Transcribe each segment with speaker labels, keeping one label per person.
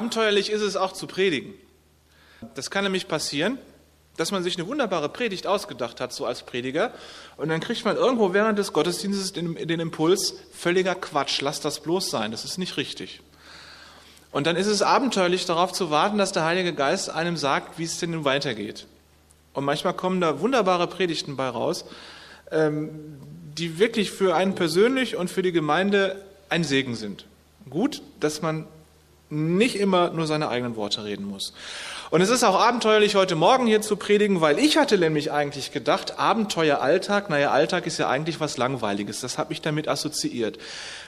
Speaker 1: Abenteuerlich ist es auch zu predigen. Das kann nämlich passieren, dass man sich eine wunderbare Predigt ausgedacht hat, so als Prediger, und dann kriegt man irgendwo während des Gottesdienstes den, den Impuls, völliger Quatsch, lass das bloß sein, das ist nicht richtig. Und dann ist es abenteuerlich darauf zu warten, dass der Heilige Geist einem sagt, wie es denn nun weitergeht. Und manchmal kommen da wunderbare Predigten bei raus, ähm, die wirklich für einen persönlich und für die Gemeinde ein Segen sind. Gut, dass man nicht immer nur seine eigenen Worte reden muss. Und es ist auch abenteuerlich, heute Morgen hier zu predigen, weil ich hatte nämlich eigentlich gedacht, Abenteuer Alltag, naja, Alltag ist ja eigentlich was Langweiliges. Das habe ich damit assoziiert.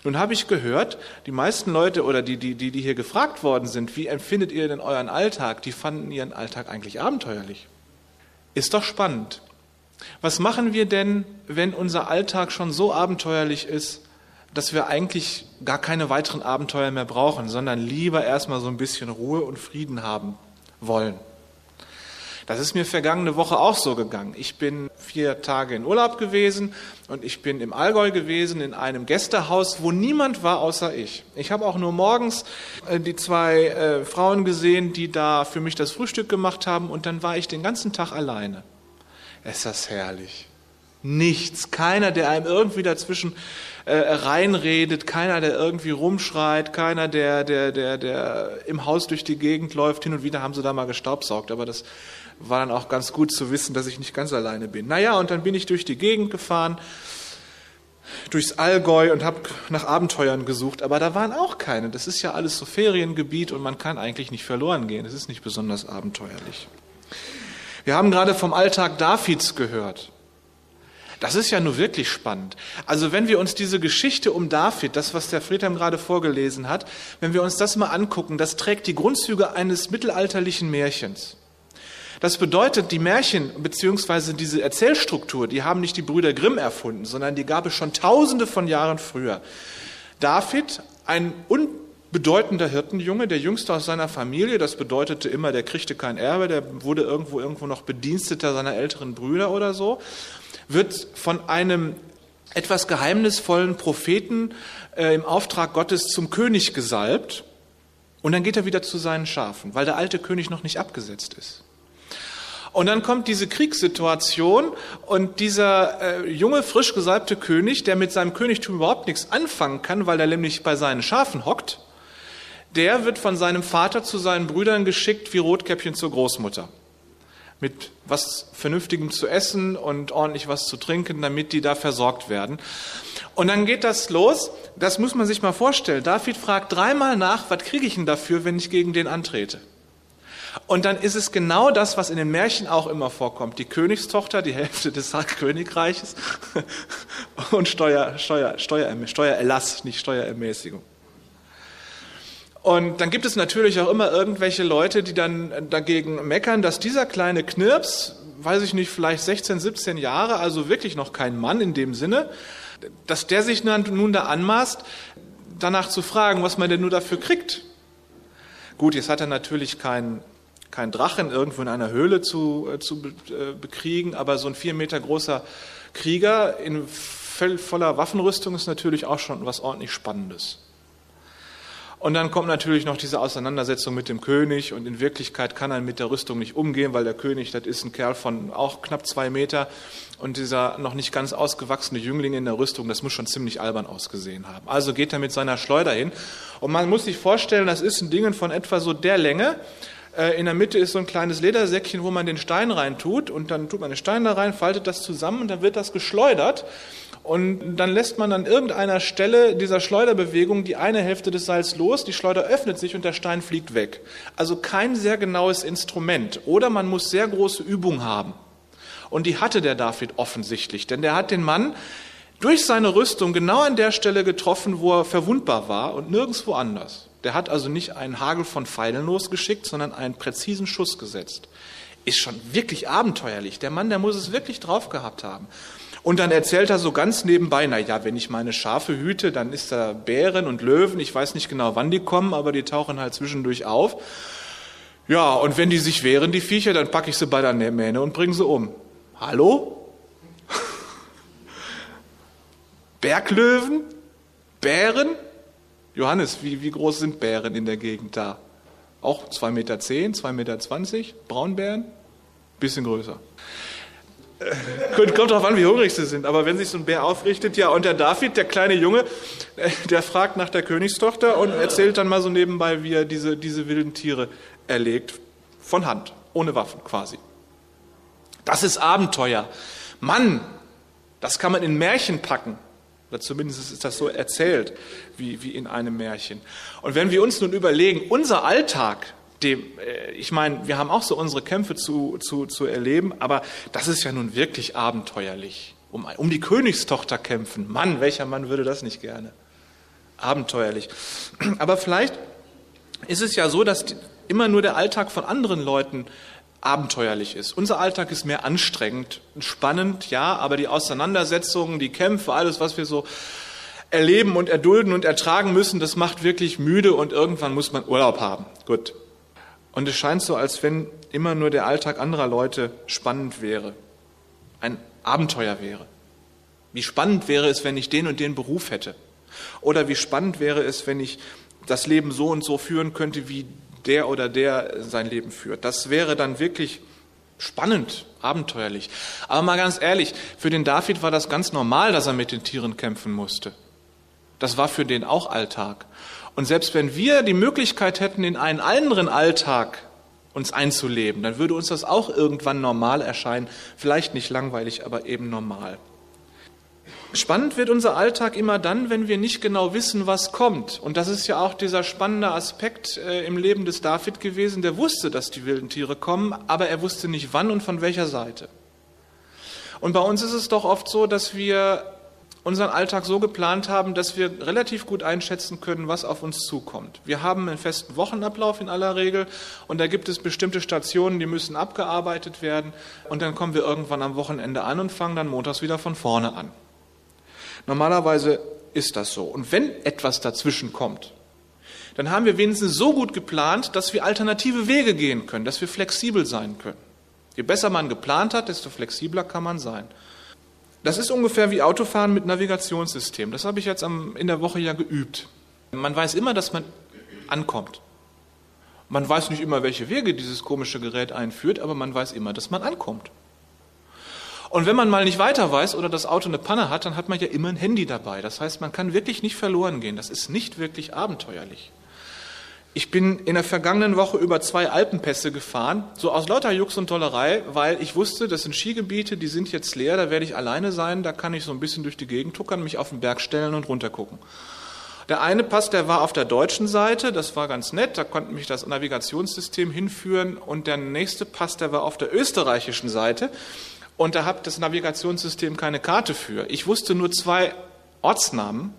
Speaker 1: Nun habe ich gehört, die meisten Leute oder die, die, die, die hier gefragt worden sind, wie empfindet ihr denn euren Alltag? Die fanden ihren Alltag eigentlich abenteuerlich. Ist doch spannend. Was machen wir denn, wenn unser Alltag schon so abenteuerlich ist, dass wir eigentlich gar keine weiteren Abenteuer mehr brauchen, sondern lieber erstmal so ein bisschen Ruhe und Frieden haben wollen? Das ist mir vergangene Woche auch so gegangen. Ich bin vier Tage in Urlaub gewesen und ich bin im Allgäu gewesen in einem Gästehaus, wo niemand war außer ich. Ich habe auch nur morgens äh, die zwei äh, Frauen gesehen, die da für mich das Frühstück gemacht haben und dann war ich den ganzen Tag alleine. Ist das herrlich. Nichts, keiner, der einem irgendwie dazwischen äh, reinredet, keiner, der irgendwie rumschreit, keiner, der, der, der, der im Haus durch die Gegend läuft. Hin und wieder haben sie da mal gestaubsaugt, aber das war dann auch ganz gut zu wissen, dass ich nicht ganz alleine bin. Naja, und dann bin ich durch die Gegend gefahren, durchs Allgäu und habe nach Abenteuern gesucht, aber da waren auch keine. Das ist ja alles so Feriengebiet und man kann eigentlich nicht verloren gehen. Es ist nicht besonders abenteuerlich. Wir haben gerade vom Alltag Davids gehört. Das ist ja nur wirklich spannend. Also wenn wir uns diese Geschichte um David, das was der Friedhelm gerade vorgelesen hat, wenn wir uns das mal angucken, das trägt die Grundzüge eines mittelalterlichen Märchens. Das bedeutet, die Märchen bzw. diese Erzählstruktur, die haben nicht die Brüder Grimm erfunden, sondern die gab es schon tausende von Jahren früher. David, ein unbedeutender Hirtenjunge, der jüngste aus seiner Familie, das bedeutete immer, der kriegte kein Erbe, der wurde irgendwo irgendwo noch Bediensteter seiner älteren Brüder oder so wird von einem etwas geheimnisvollen Propheten äh, im Auftrag Gottes zum König gesalbt. Und dann geht er wieder zu seinen Schafen, weil der alte König noch nicht abgesetzt ist. Und dann kommt diese Kriegssituation und dieser äh, junge, frisch gesalbte König, der mit seinem Königtum überhaupt nichts anfangen kann, weil er nämlich bei seinen Schafen hockt, der wird von seinem Vater zu seinen Brüdern geschickt wie Rotkäppchen zur Großmutter mit was Vernünftigem zu essen und ordentlich was zu trinken, damit die da versorgt werden. Und dann geht das los. Das muss man sich mal vorstellen. David fragt dreimal nach, was kriege ich denn dafür, wenn ich gegen den antrete? Und dann ist es genau das, was in den Märchen auch immer vorkommt. Die Königstochter, die Hälfte des Königreiches und Steuer, Steuer, Steuer, Steuererlass, nicht Steuerermäßigung. Und dann gibt es natürlich auch immer irgendwelche Leute, die dann dagegen meckern, dass dieser kleine Knirps, weiß ich nicht, vielleicht 16, 17 Jahre, also wirklich noch kein Mann in dem Sinne, dass der sich nun da anmaßt, danach zu fragen, was man denn nur dafür kriegt. Gut, jetzt hat er natürlich keinen kein Drachen irgendwo in einer Höhle zu, äh, zu äh, bekriegen, aber so ein vier Meter großer Krieger in voller Waffenrüstung ist natürlich auch schon was ordentlich Spannendes. Und dann kommt natürlich noch diese Auseinandersetzung mit dem König und in Wirklichkeit kann er mit der Rüstung nicht umgehen, weil der König, das ist ein Kerl von auch knapp zwei Meter und dieser noch nicht ganz ausgewachsene Jüngling in der Rüstung, das muss schon ziemlich albern ausgesehen haben. Also geht er mit seiner Schleuder hin und man muss sich vorstellen, das ist ein Ding von etwa so der Länge, äh, in der Mitte ist so ein kleines Ledersäckchen, wo man den Stein rein tut und dann tut man den Stein da rein, faltet das zusammen und dann wird das geschleudert und dann lässt man an irgendeiner Stelle dieser Schleuderbewegung die eine Hälfte des Seils los, die Schleuder öffnet sich und der Stein fliegt weg. Also kein sehr genaues Instrument. Oder man muss sehr große Übung haben. Und die hatte der David offensichtlich, denn der hat den Mann durch seine Rüstung genau an der Stelle getroffen, wo er verwundbar war und nirgendwo anders. Der hat also nicht einen Hagel von Pfeilen losgeschickt, sondern einen präzisen Schuss gesetzt. Ist schon wirklich abenteuerlich. Der Mann, der muss es wirklich drauf gehabt haben. Und dann erzählt er so ganz nebenbei, na ja, wenn ich meine Schafe hüte, dann ist da Bären und Löwen, ich weiß nicht genau, wann die kommen, aber die tauchen halt zwischendurch auf. Ja, und wenn die sich wehren, die Viecher, dann packe ich sie bei der Mähne und bringe sie um. Hallo? Berglöwen? Bären? Johannes, wie, wie groß sind Bären in der Gegend da? Auch 2,10 Meter, 2,20 Meter, Braunbären, bisschen größer. Kommt darauf an, wie hungrig sie sind. Aber wenn sich so ein Bär aufrichtet, ja, und der David, der kleine Junge, äh, der fragt nach der Königstochter und erzählt dann mal so nebenbei, wie er diese, diese wilden Tiere erlegt. Von Hand, ohne Waffen quasi. Das ist Abenteuer. Mann, das kann man in Märchen packen. Oder zumindest ist das so erzählt, wie, wie in einem Märchen. Und wenn wir uns nun überlegen, unser Alltag, dem, äh, ich meine, wir haben auch so unsere Kämpfe zu, zu, zu erleben, aber das ist ja nun wirklich abenteuerlich. Um, um die Königstochter kämpfen. Mann, welcher Mann würde das nicht gerne? Abenteuerlich. Aber vielleicht ist es ja so, dass immer nur der Alltag von anderen Leuten abenteuerlich ist. Unser Alltag ist mehr anstrengend, spannend, ja, aber die Auseinandersetzungen, die Kämpfe, alles, was wir so erleben und erdulden und ertragen müssen, das macht wirklich müde und irgendwann muss man Urlaub haben. Gut. Und es scheint so, als wenn immer nur der Alltag anderer Leute spannend wäre, ein Abenteuer wäre. Wie spannend wäre es, wenn ich den und den Beruf hätte? Oder wie spannend wäre es, wenn ich das Leben so und so führen könnte, wie der oder der sein Leben führt? Das wäre dann wirklich spannend, abenteuerlich. Aber mal ganz ehrlich, für den David war das ganz normal, dass er mit den Tieren kämpfen musste. Das war für den auch Alltag. Und selbst wenn wir die Möglichkeit hätten, in einen anderen Alltag uns einzuleben, dann würde uns das auch irgendwann normal erscheinen. Vielleicht nicht langweilig, aber eben normal. Spannend wird unser Alltag immer dann, wenn wir nicht genau wissen, was kommt. Und das ist ja auch dieser spannende Aspekt äh, im Leben des David gewesen. Der wusste, dass die wilden Tiere kommen, aber er wusste nicht wann und von welcher Seite. Und bei uns ist es doch oft so, dass wir unseren Alltag so geplant haben, dass wir relativ gut einschätzen können, was auf uns zukommt. Wir haben einen festen Wochenablauf in aller Regel und da gibt es bestimmte Stationen, die müssen abgearbeitet werden und dann kommen wir irgendwann am Wochenende an und fangen dann montags wieder von vorne an. Normalerweise ist das so. Und wenn etwas dazwischen kommt, dann haben wir wenigstens so gut geplant, dass wir alternative Wege gehen können, dass wir flexibel sein können. Je besser man geplant hat, desto flexibler kann man sein. Das ist ungefähr wie Autofahren mit Navigationssystem. Das habe ich jetzt in der Woche ja geübt. Man weiß immer, dass man ankommt. Man weiß nicht immer, welche Wege dieses komische Gerät einführt, aber man weiß immer, dass man ankommt. Und wenn man mal nicht weiter weiß oder das Auto eine Panne hat, dann hat man ja immer ein Handy dabei. Das heißt, man kann wirklich nicht verloren gehen. Das ist nicht wirklich abenteuerlich. Ich bin in der vergangenen Woche über zwei Alpenpässe gefahren, so aus lauter Jux und Tollerei, weil ich wusste, das sind Skigebiete, die sind jetzt leer, da werde ich alleine sein, da kann ich so ein bisschen durch die Gegend tuckern, mich auf den Berg stellen und runtergucken. Der eine Pass, der war auf der deutschen Seite, das war ganz nett, da konnte mich das Navigationssystem hinführen und der nächste Pass, der war auf der österreichischen Seite und da hat das Navigationssystem keine Karte für. Ich wusste nur zwei Ortsnamen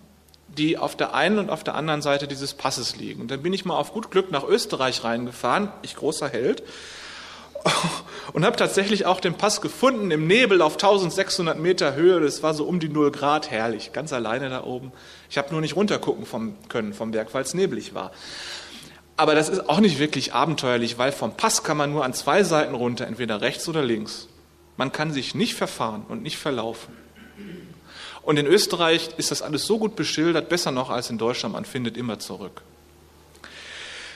Speaker 1: die auf der einen und auf der anderen Seite dieses Passes liegen. Und dann bin ich mal auf gut Glück nach Österreich reingefahren, ich großer Held, und habe tatsächlich auch den Pass gefunden im Nebel auf 1600 Meter Höhe. Das war so um die 0 Grad, herrlich, ganz alleine da oben. Ich habe nur nicht runtergucken vom, können vom Berg, weil es neblig war. Aber das ist auch nicht wirklich abenteuerlich, weil vom Pass kann man nur an zwei Seiten runter, entweder rechts oder links. Man kann sich nicht verfahren und nicht verlaufen. Und in Österreich ist das alles so gut beschildert, besser noch als in Deutschland, man findet immer zurück.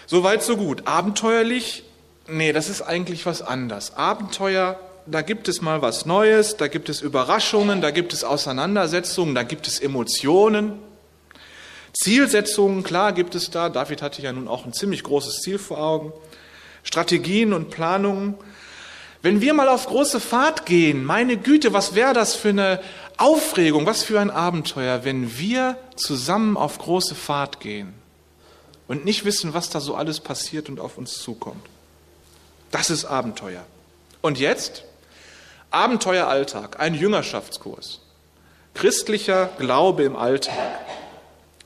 Speaker 1: Soweit, so gut. Abenteuerlich? Nee, das ist eigentlich was anderes. Abenteuer, da gibt es mal was Neues, da gibt es Überraschungen, da gibt es Auseinandersetzungen, da gibt es Emotionen. Zielsetzungen, klar gibt es da. David hatte ja nun auch ein ziemlich großes Ziel vor Augen. Strategien und Planungen. Wenn wir mal auf große Fahrt gehen, meine Güte, was wäre das für eine Aufregung, was für ein Abenteuer, wenn wir zusammen auf große Fahrt gehen und nicht wissen, was da so alles passiert und auf uns zukommt. Das ist Abenteuer. Und jetzt? Abenteueralltag, ein Jüngerschaftskurs. Christlicher Glaube im Alltag.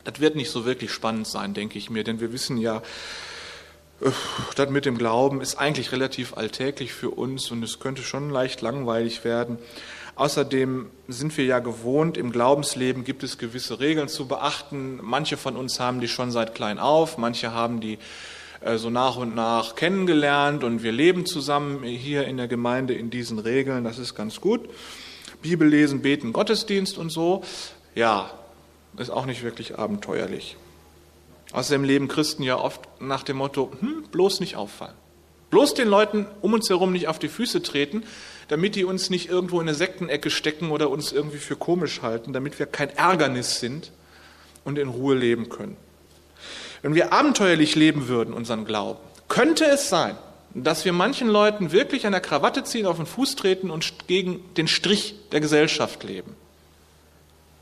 Speaker 1: Das wird nicht so wirklich spannend sein, denke ich mir, denn wir wissen ja, das mit dem Glauben ist eigentlich relativ alltäglich für uns und es könnte schon leicht langweilig werden. Außerdem sind wir ja gewohnt, im Glaubensleben gibt es gewisse Regeln zu beachten. Manche von uns haben die schon seit klein auf, manche haben die äh, so nach und nach kennengelernt und wir leben zusammen hier in der Gemeinde in diesen Regeln. Das ist ganz gut. Bibel lesen, beten, Gottesdienst und so. Ja, ist auch nicht wirklich abenteuerlich. Außerdem leben Christen ja oft nach dem Motto, hm, bloß nicht auffallen. Bloß den Leuten um uns herum nicht auf die Füße treten, damit die uns nicht irgendwo in eine Sektenecke stecken oder uns irgendwie für komisch halten, damit wir kein Ärgernis sind und in Ruhe leben können. Wenn wir abenteuerlich leben würden, unseren Glauben, könnte es sein, dass wir manchen Leuten wirklich an der Krawatte ziehen, auf den Fuß treten und gegen den Strich der Gesellschaft leben.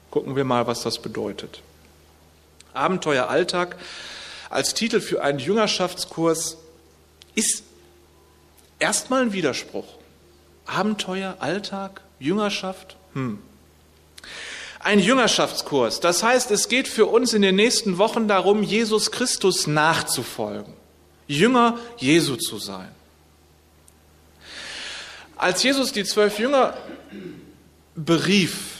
Speaker 1: Gucken wir mal, was das bedeutet. Abenteueralltag als Titel für einen Jüngerschaftskurs ist erstmal ein Widerspruch. Abenteuer, Alltag, Jüngerschaft? Hm. Ein Jüngerschaftskurs. Das heißt, es geht für uns in den nächsten Wochen darum, Jesus Christus nachzufolgen. Jünger Jesu zu sein. Als Jesus die zwölf Jünger berief,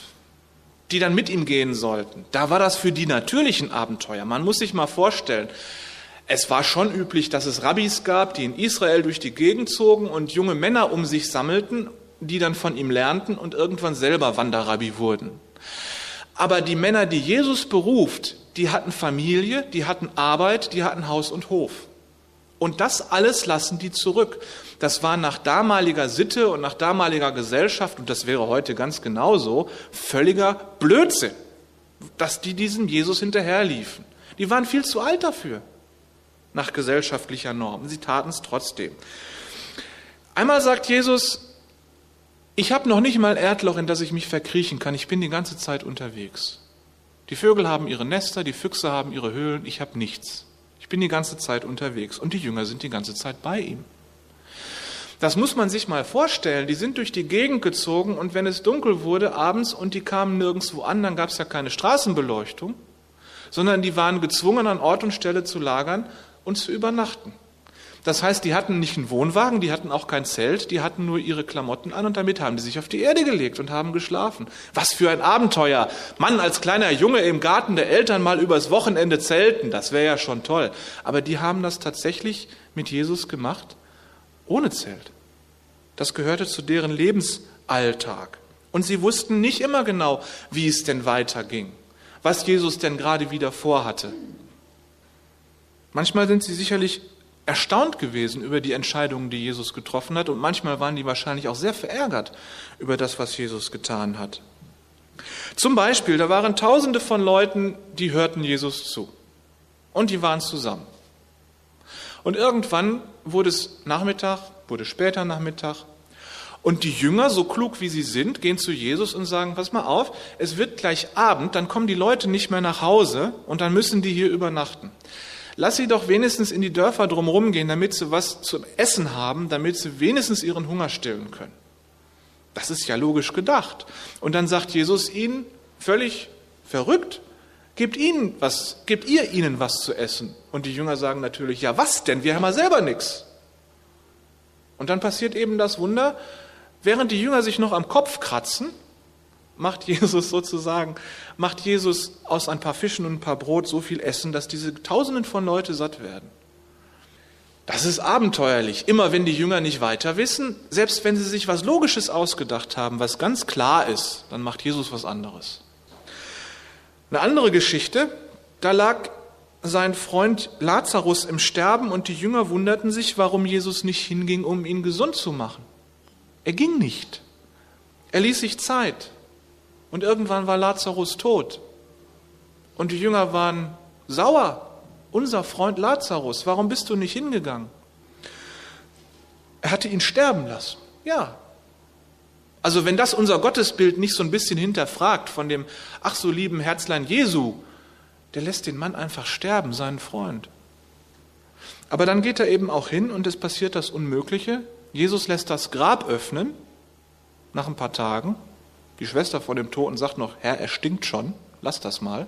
Speaker 1: die dann mit ihm gehen sollten, da war das für die natürlichen Abenteuer. Man muss sich mal vorstellen, es war schon üblich, dass es Rabbis gab, die in Israel durch die Gegend zogen und junge Männer um sich sammelten, die dann von ihm lernten und irgendwann selber Wanderrabbi wurden. Aber die Männer, die Jesus beruft, die hatten Familie, die hatten Arbeit, die hatten Haus und Hof. Und das alles lassen die zurück. Das war nach damaliger Sitte und nach damaliger Gesellschaft, und das wäre heute ganz genauso, völliger Blödsinn, dass die diesem Jesus hinterherliefen. Die waren viel zu alt dafür, nach gesellschaftlicher Norm. Sie taten es trotzdem. Einmal sagt Jesus, ich habe noch nicht mal Erdloch, in das ich mich verkriechen kann. Ich bin die ganze Zeit unterwegs. Die Vögel haben ihre Nester, die Füchse haben ihre Höhlen, ich habe nichts bin die ganze Zeit unterwegs und die Jünger sind die ganze Zeit bei ihm. Das muss man sich mal vorstellen. Die sind durch die Gegend gezogen und wenn es dunkel wurde abends und die kamen nirgendwo an, dann gab es ja keine Straßenbeleuchtung, sondern die waren gezwungen, an Ort und Stelle zu lagern und zu übernachten. Das heißt, die hatten nicht einen Wohnwagen, die hatten auch kein Zelt, die hatten nur ihre Klamotten an und damit haben die sich auf die Erde gelegt und haben geschlafen. Was für ein Abenteuer. Mann, als kleiner Junge im Garten der Eltern mal übers Wochenende zelten, das wäre ja schon toll. Aber die haben das tatsächlich mit Jesus gemacht, ohne Zelt. Das gehörte zu deren Lebensalltag. Und sie wussten nicht immer genau, wie es denn weiterging, was Jesus denn gerade wieder vorhatte. Manchmal sind sie sicherlich erstaunt gewesen über die Entscheidungen, die Jesus getroffen hat und manchmal waren die wahrscheinlich auch sehr verärgert über das, was Jesus getan hat. Zum Beispiel, da waren tausende von Leuten, die hörten Jesus zu und die waren zusammen. Und irgendwann wurde es Nachmittag, wurde später Nachmittag und die Jünger, so klug wie sie sind, gehen zu Jesus und sagen, pass mal auf, es wird gleich Abend, dann kommen die Leute nicht mehr nach Hause und dann müssen die hier übernachten. Lass sie doch wenigstens in die Dörfer drumherum gehen, damit sie was zum Essen haben, damit sie wenigstens ihren Hunger stillen können. Das ist ja logisch gedacht. Und dann sagt Jesus ihnen völlig verrückt, gebt ihnen was, gebt ihr ihnen was zu essen. Und die Jünger sagen natürlich, ja was denn, wir haben ja selber nichts. Und dann passiert eben das Wunder, während die Jünger sich noch am Kopf kratzen, macht Jesus sozusagen, macht Jesus aus ein paar Fischen und ein paar Brot so viel Essen, dass diese Tausenden von Leute satt werden. Das ist abenteuerlich. Immer wenn die Jünger nicht weiter wissen, selbst wenn sie sich was Logisches ausgedacht haben, was ganz klar ist, dann macht Jesus was anderes. Eine andere Geschichte, da lag sein Freund Lazarus im Sterben und die Jünger wunderten sich, warum Jesus nicht hinging, um ihn gesund zu machen. Er ging nicht. Er ließ sich Zeit. Und irgendwann war Lazarus tot. Und die Jünger waren sauer. Unser Freund Lazarus, warum bist du nicht hingegangen? Er hatte ihn sterben lassen. Ja. Also wenn das unser Gottesbild nicht so ein bisschen hinterfragt von dem ach so lieben Herzlein Jesu, der lässt den Mann einfach sterben, seinen Freund. Aber dann geht er eben auch hin und es passiert das Unmögliche. Jesus lässt das Grab öffnen nach ein paar Tagen die Schwester von dem Toten sagt noch, Herr, er stinkt schon, lass das mal.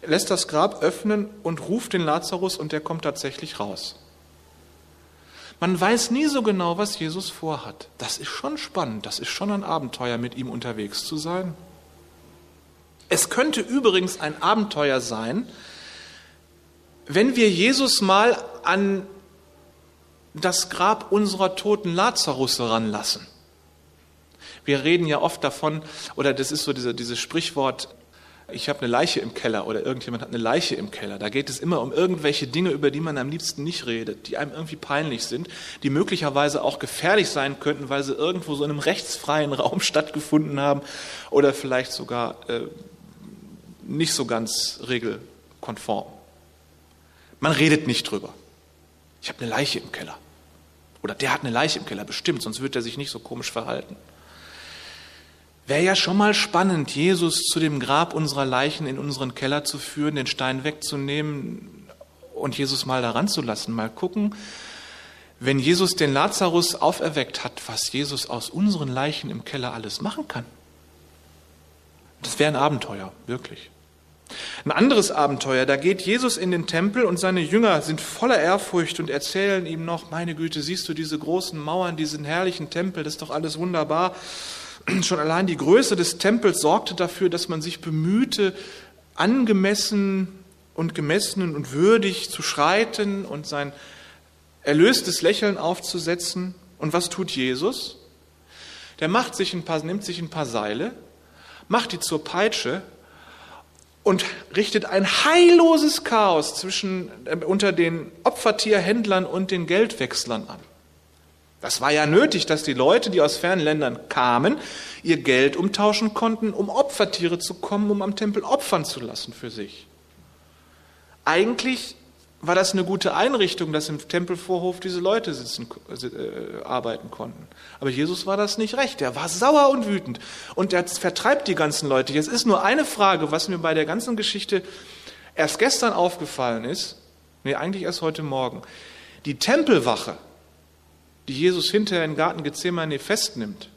Speaker 1: Er lässt das Grab öffnen und ruft den Lazarus und der kommt tatsächlich raus. Man weiß nie so genau, was Jesus vorhat. Das ist schon spannend, das ist schon ein Abenteuer, mit ihm unterwegs zu sein. Es könnte übrigens ein Abenteuer sein, wenn wir Jesus mal an das Grab unserer toten Lazarus ranlassen. Wir reden ja oft davon, oder das ist so diese, dieses Sprichwort, ich habe eine Leiche im Keller oder irgendjemand hat eine Leiche im Keller. Da geht es immer um irgendwelche Dinge, über die man am liebsten nicht redet, die einem irgendwie peinlich sind, die möglicherweise auch gefährlich sein könnten, weil sie irgendwo so in einem rechtsfreien Raum stattgefunden haben oder vielleicht sogar äh, nicht so ganz regelkonform. Man redet nicht drüber. Ich habe eine Leiche im Keller. Oder der hat eine Leiche im Keller, bestimmt, sonst wird er sich nicht so komisch verhalten. Wäre ja schon mal spannend, Jesus zu dem Grab unserer Leichen in unseren Keller zu führen, den Stein wegzunehmen und Jesus mal daran zu lassen. Mal gucken, wenn Jesus den Lazarus auferweckt hat, was Jesus aus unseren Leichen im Keller alles machen kann. Das wäre ein Abenteuer, wirklich. Ein anderes Abenteuer, da geht Jesus in den Tempel und seine Jünger sind voller Ehrfurcht und erzählen ihm noch, meine Güte, siehst du diese großen Mauern, diesen herrlichen Tempel, das ist doch alles wunderbar. Schon allein die Größe des Tempels sorgte dafür, dass man sich bemühte, angemessen und gemessen und würdig zu schreiten und sein erlöstes Lächeln aufzusetzen. Und was tut Jesus? Der macht sich ein paar, nimmt sich ein paar Seile, macht die zur Peitsche und richtet ein heilloses Chaos zwischen, äh, unter den Opfertierhändlern und den Geldwechslern an. Das war ja nötig, dass die Leute, die aus fernen Ländern kamen, ihr Geld umtauschen konnten, um Opfertiere zu kommen, um am Tempel opfern zu lassen für sich. Eigentlich war das eine gute Einrichtung, dass im Tempelvorhof diese Leute sitzen, äh, arbeiten konnten. Aber Jesus war das nicht recht. Er war sauer und wütend. Und er vertreibt die ganzen Leute. Jetzt ist nur eine Frage, was mir bei der ganzen Geschichte erst gestern aufgefallen ist. Nee, eigentlich erst heute Morgen. Die Tempelwache, die Jesus hinterher im Garten Gethsemane festnimmt,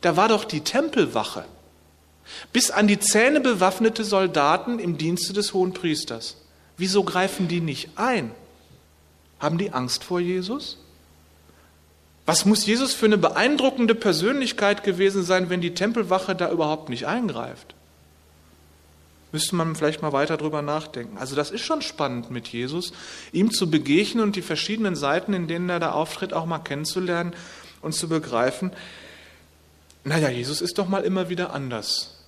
Speaker 1: da war doch die Tempelwache bis an die Zähne bewaffnete Soldaten im Dienste des Hohen Priesters. Wieso greifen die nicht ein? Haben die Angst vor Jesus? Was muss Jesus für eine beeindruckende Persönlichkeit gewesen sein, wenn die Tempelwache da überhaupt nicht eingreift? Müsste man vielleicht mal weiter drüber nachdenken. Also das ist schon spannend mit Jesus, ihm zu begegnen und die verschiedenen Seiten, in denen er da auftritt, auch mal kennenzulernen und zu begreifen. Naja, Jesus ist doch mal immer wieder anders.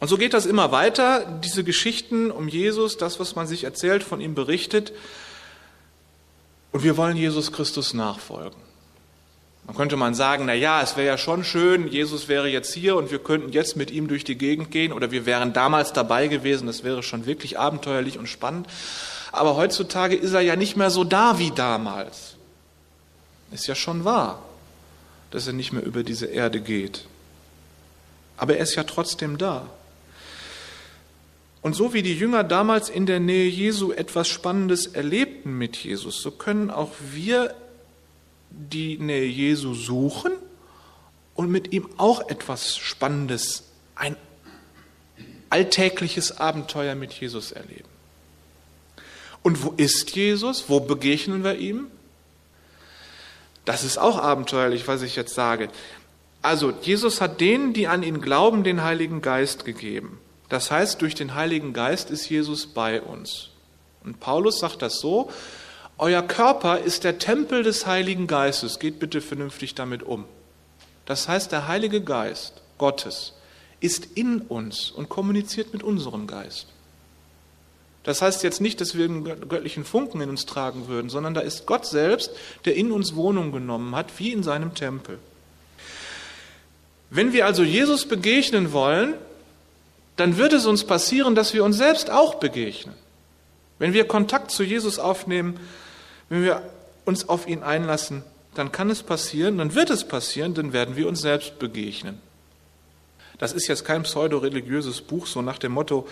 Speaker 1: Und so geht das immer weiter, diese Geschichten um Jesus, das, was man sich erzählt, von ihm berichtet. Und wir wollen Jesus Christus nachfolgen. Man könnte man sagen, na ja, es wäre ja schon schön, Jesus wäre jetzt hier und wir könnten jetzt mit ihm durch die Gegend gehen oder wir wären damals dabei gewesen, das wäre schon wirklich abenteuerlich und spannend. Aber heutzutage ist er ja nicht mehr so da wie damals. Ist ja schon wahr, dass er nicht mehr über diese Erde geht. Aber er ist ja trotzdem da. Und so wie die Jünger damals in der Nähe Jesu etwas Spannendes erlebten mit Jesus, so können auch wir die Nähe Jesu suchen und mit ihm auch etwas Spannendes, ein alltägliches Abenteuer mit Jesus erleben. Und wo ist Jesus? Wo begegnen wir ihm? Das ist auch abenteuerlich, was ich jetzt sage. Also, Jesus hat denen, die an ihn glauben, den Heiligen Geist gegeben. Das heißt, durch den Heiligen Geist ist Jesus bei uns. Und Paulus sagt das so, euer Körper ist der Tempel des Heiligen Geistes. Geht bitte vernünftig damit um. Das heißt, der Heilige Geist Gottes ist in uns und kommuniziert mit unserem Geist. Das heißt jetzt nicht, dass wir einen göttlichen Funken in uns tragen würden, sondern da ist Gott selbst, der in uns Wohnung genommen hat, wie in seinem Tempel. Wenn wir also Jesus begegnen wollen, dann wird es uns passieren, dass wir uns selbst auch begegnen. Wenn wir Kontakt zu Jesus aufnehmen, wenn wir uns auf ihn einlassen, dann kann es passieren, dann wird es passieren, dann werden wir uns selbst begegnen. Das ist jetzt kein pseudo-religiöses Buch, so nach dem Motto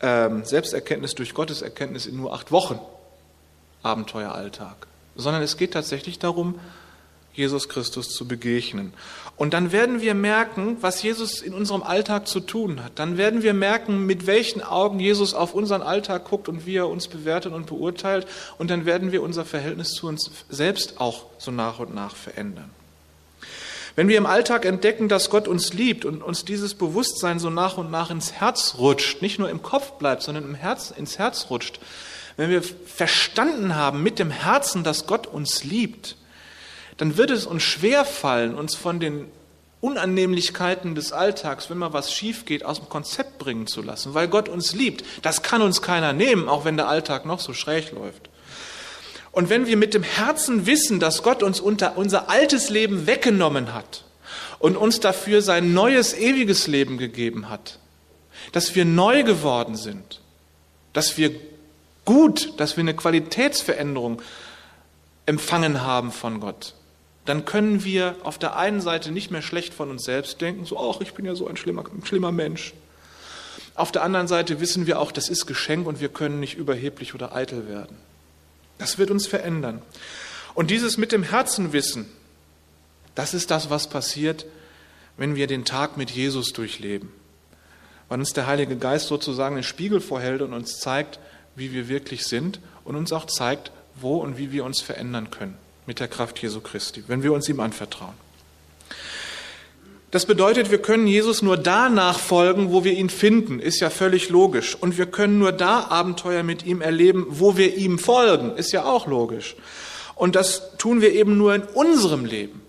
Speaker 1: ähm, Selbsterkenntnis durch Gotteserkenntnis in nur acht Wochen, Abenteueralltag, sondern es geht tatsächlich darum, Jesus Christus zu begegnen. Und dann werden wir merken, was Jesus in unserem Alltag zu tun hat. Dann werden wir merken, mit welchen Augen Jesus auf unseren Alltag guckt und wie er uns bewertet und beurteilt. Und dann werden wir unser Verhältnis zu uns selbst auch so nach und nach verändern. Wenn wir im Alltag entdecken, dass Gott uns liebt und uns dieses Bewusstsein so nach und nach ins Herz rutscht, nicht nur im Kopf bleibt, sondern im Herz, ins Herz rutscht, wenn wir verstanden haben mit dem Herzen, dass Gott uns liebt, dann wird es uns schwer fallen, uns von den Unannehmlichkeiten des Alltags, wenn mal was schief geht, aus dem Konzept bringen zu lassen, weil Gott uns liebt. Das kann uns keiner nehmen, auch wenn der Alltag noch so schräg läuft. Und wenn wir mit dem Herzen wissen, dass Gott uns unter unser altes Leben weggenommen hat und uns dafür sein neues, ewiges Leben gegeben hat, dass wir neu geworden sind, dass wir gut, dass wir eine Qualitätsveränderung empfangen haben von Gott, dann können wir auf der einen Seite nicht mehr schlecht von uns selbst denken, so, ach, ich bin ja so ein schlimmer, ein schlimmer Mensch. Auf der anderen Seite wissen wir auch, das ist Geschenk und wir können nicht überheblich oder eitel werden. Das wird uns verändern. Und dieses mit dem Herzen wissen, das ist das, was passiert, wenn wir den Tag mit Jesus durchleben. Weil uns der Heilige Geist sozusagen den Spiegel vorhält und uns zeigt, wie wir wirklich sind und uns auch zeigt, wo und wie wir uns verändern können mit der Kraft Jesu Christi, wenn wir uns ihm anvertrauen. Das bedeutet, wir können Jesus nur da nachfolgen, wo wir ihn finden, ist ja völlig logisch. Und wir können nur da Abenteuer mit ihm erleben, wo wir ihm folgen, ist ja auch logisch. Und das tun wir eben nur in unserem Leben,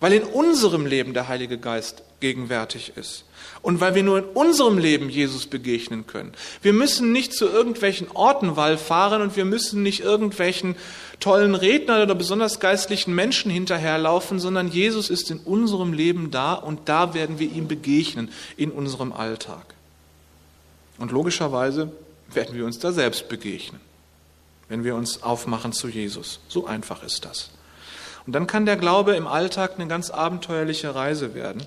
Speaker 1: weil in unserem Leben der Heilige Geist gegenwärtig ist und weil wir nur in unserem Leben Jesus begegnen können. Wir müssen nicht zu irgendwelchen Orten wallfahren und wir müssen nicht irgendwelchen tollen Rednern oder besonders geistlichen Menschen hinterherlaufen, sondern Jesus ist in unserem Leben da und da werden wir ihm begegnen in unserem Alltag. Und logischerweise werden wir uns da selbst begegnen, wenn wir uns aufmachen zu Jesus. So einfach ist das. Und dann kann der Glaube im Alltag eine ganz abenteuerliche Reise werden.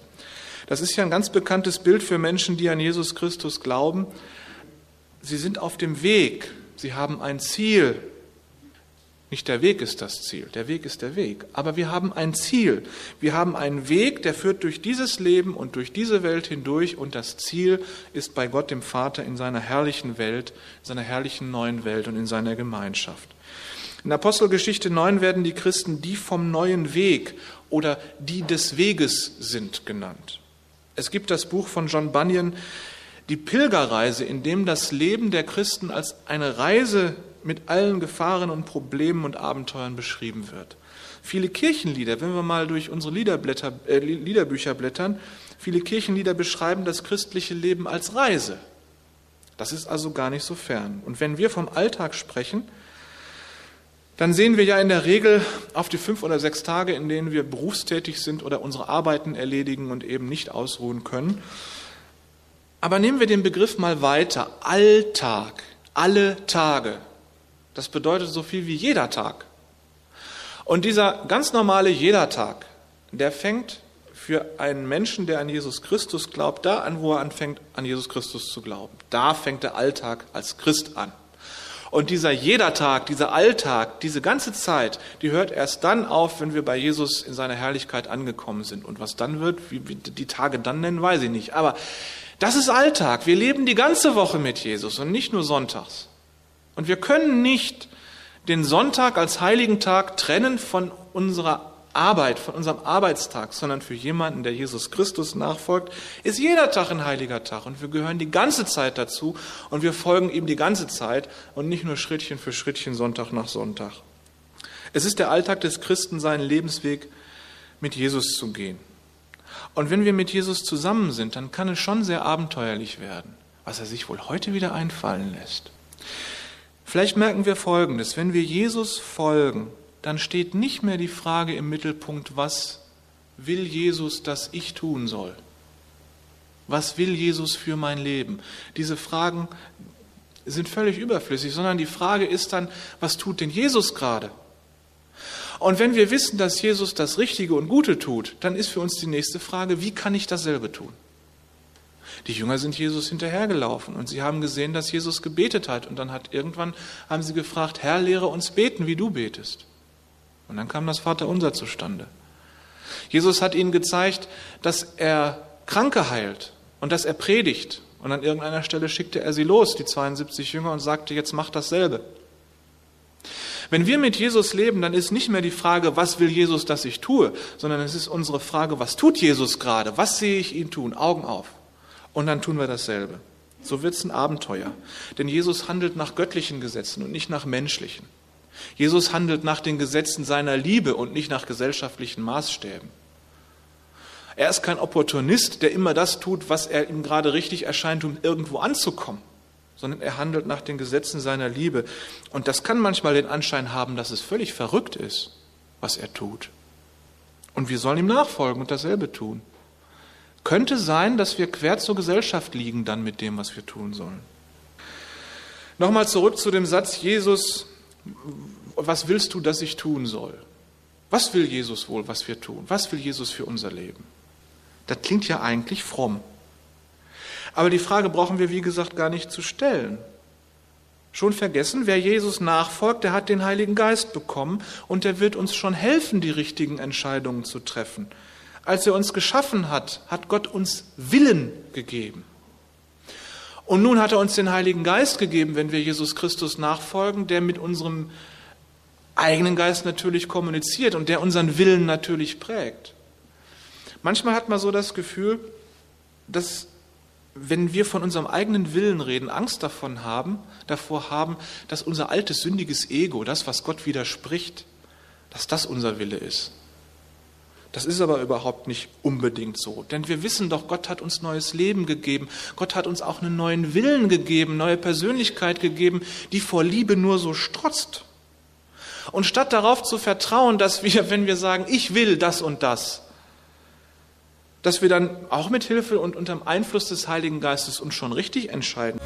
Speaker 1: Das ist ja ein ganz bekanntes Bild für Menschen, die an Jesus Christus glauben. Sie sind auf dem Weg, sie haben ein Ziel. Nicht der Weg ist das Ziel, der Weg ist der Weg, aber wir haben ein Ziel. Wir haben einen Weg, der führt durch dieses Leben und durch diese Welt hindurch und das Ziel ist bei Gott dem Vater in seiner herrlichen Welt, in seiner herrlichen neuen Welt und in seiner Gemeinschaft. In Apostelgeschichte 9 werden die Christen die vom neuen Weg oder die des Weges sind genannt. Es gibt das Buch von John Bunyan, Die Pilgerreise, in dem das Leben der Christen als eine Reise mit allen Gefahren und Problemen und Abenteuern beschrieben wird. Viele Kirchenlieder, wenn wir mal durch unsere Liederblätter, äh, Liederbücher blättern, viele Kirchenlieder beschreiben das christliche Leben als Reise. Das ist also gar nicht so fern. Und wenn wir vom Alltag sprechen, dann sehen wir ja in der Regel auf die fünf oder sechs Tage, in denen wir berufstätig sind oder unsere Arbeiten erledigen und eben nicht ausruhen können. Aber nehmen wir den Begriff mal weiter. Alltag, alle Tage. Das bedeutet so viel wie jeder Tag. Und dieser ganz normale jeder Tag, der fängt für einen Menschen, der an Jesus Christus glaubt, da an, wo er anfängt, an Jesus Christus zu glauben. Da fängt der Alltag als Christ an. Und dieser jeder Tag, dieser Alltag, diese ganze Zeit, die hört erst dann auf, wenn wir bei Jesus in seiner Herrlichkeit angekommen sind. Und was dann wird, wie wir die Tage dann nennen, weiß ich nicht. Aber das ist Alltag. Wir leben die ganze Woche mit Jesus und nicht nur sonntags. Und wir können nicht den Sonntag als heiligen Tag trennen von unserer Arbeit, von unserem Arbeitstag, sondern für jemanden, der Jesus Christus nachfolgt, ist jeder Tag ein heiliger Tag und wir gehören die ganze Zeit dazu und wir folgen ihm die ganze Zeit und nicht nur Schrittchen für Schrittchen, Sonntag nach Sonntag. Es ist der Alltag des Christen, seinen Lebensweg mit Jesus zu gehen. Und wenn wir mit Jesus zusammen sind, dann kann es schon sehr abenteuerlich werden, was er sich wohl heute wieder einfallen lässt. Vielleicht merken wir Folgendes, wenn wir Jesus folgen, dann steht nicht mehr die Frage im Mittelpunkt, was will Jesus, dass ich tun soll? Was will Jesus für mein Leben? Diese Fragen sind völlig überflüssig, sondern die Frage ist dann, was tut denn Jesus gerade? Und wenn wir wissen, dass Jesus das Richtige und Gute tut, dann ist für uns die nächste Frage, wie kann ich dasselbe tun? Die Jünger sind Jesus hinterhergelaufen und sie haben gesehen, dass Jesus gebetet hat. Und dann hat irgendwann haben sie gefragt, Herr, lehre uns beten, wie du betest. Und dann kam das Vaterunser zustande. Jesus hat ihnen gezeigt, dass er Kranke heilt und dass er predigt. Und an irgendeiner Stelle schickte er sie los, die 72 Jünger, und sagte, jetzt macht dasselbe. Wenn wir mit Jesus leben, dann ist nicht mehr die Frage, was will Jesus, dass ich tue, sondern es ist unsere Frage, was tut Jesus gerade? Was sehe ich ihn tun? Augen auf. Und dann tun wir dasselbe. So wird es ein Abenteuer. Denn Jesus handelt nach göttlichen Gesetzen und nicht nach menschlichen. Jesus handelt nach den Gesetzen seiner Liebe und nicht nach gesellschaftlichen Maßstäben. Er ist kein Opportunist, der immer das tut, was er ihm gerade richtig erscheint, um irgendwo anzukommen, sondern er handelt nach den Gesetzen seiner Liebe. Und das kann manchmal den Anschein haben, dass es völlig verrückt ist, was er tut. Und wir sollen ihm nachfolgen und dasselbe tun. Könnte sein, dass wir quer zur Gesellschaft liegen dann mit dem, was wir tun sollen. Nochmal zurück zu dem Satz, Jesus, was willst du, dass ich tun soll? Was will Jesus wohl, was wir tun? Was will Jesus für unser Leben? Das klingt ja eigentlich fromm. Aber die Frage brauchen wir, wie gesagt, gar nicht zu stellen. Schon vergessen, wer Jesus nachfolgt, der hat den Heiligen Geist bekommen und der wird uns schon helfen, die richtigen Entscheidungen zu treffen. Als er uns geschaffen hat, hat Gott uns Willen gegeben. Und nun hat er uns den Heiligen Geist gegeben, wenn wir Jesus Christus nachfolgen, der mit unserem eigenen Geist natürlich kommuniziert und der unseren Willen natürlich prägt. Manchmal hat man so das Gefühl, dass wenn wir von unserem eigenen Willen reden, Angst davon haben, davor haben, dass unser altes sündiges Ego, das, was Gott widerspricht, dass das unser Wille ist. Das ist aber überhaupt nicht unbedingt so. Denn wir wissen doch, Gott hat uns neues Leben gegeben. Gott hat uns auch einen neuen Willen gegeben, neue Persönlichkeit gegeben, die vor Liebe nur so strotzt. Und statt darauf zu vertrauen, dass wir, wenn wir sagen, ich will das und das, dass wir dann auch mit Hilfe und unter dem Einfluss des Heiligen Geistes uns schon richtig entscheiden.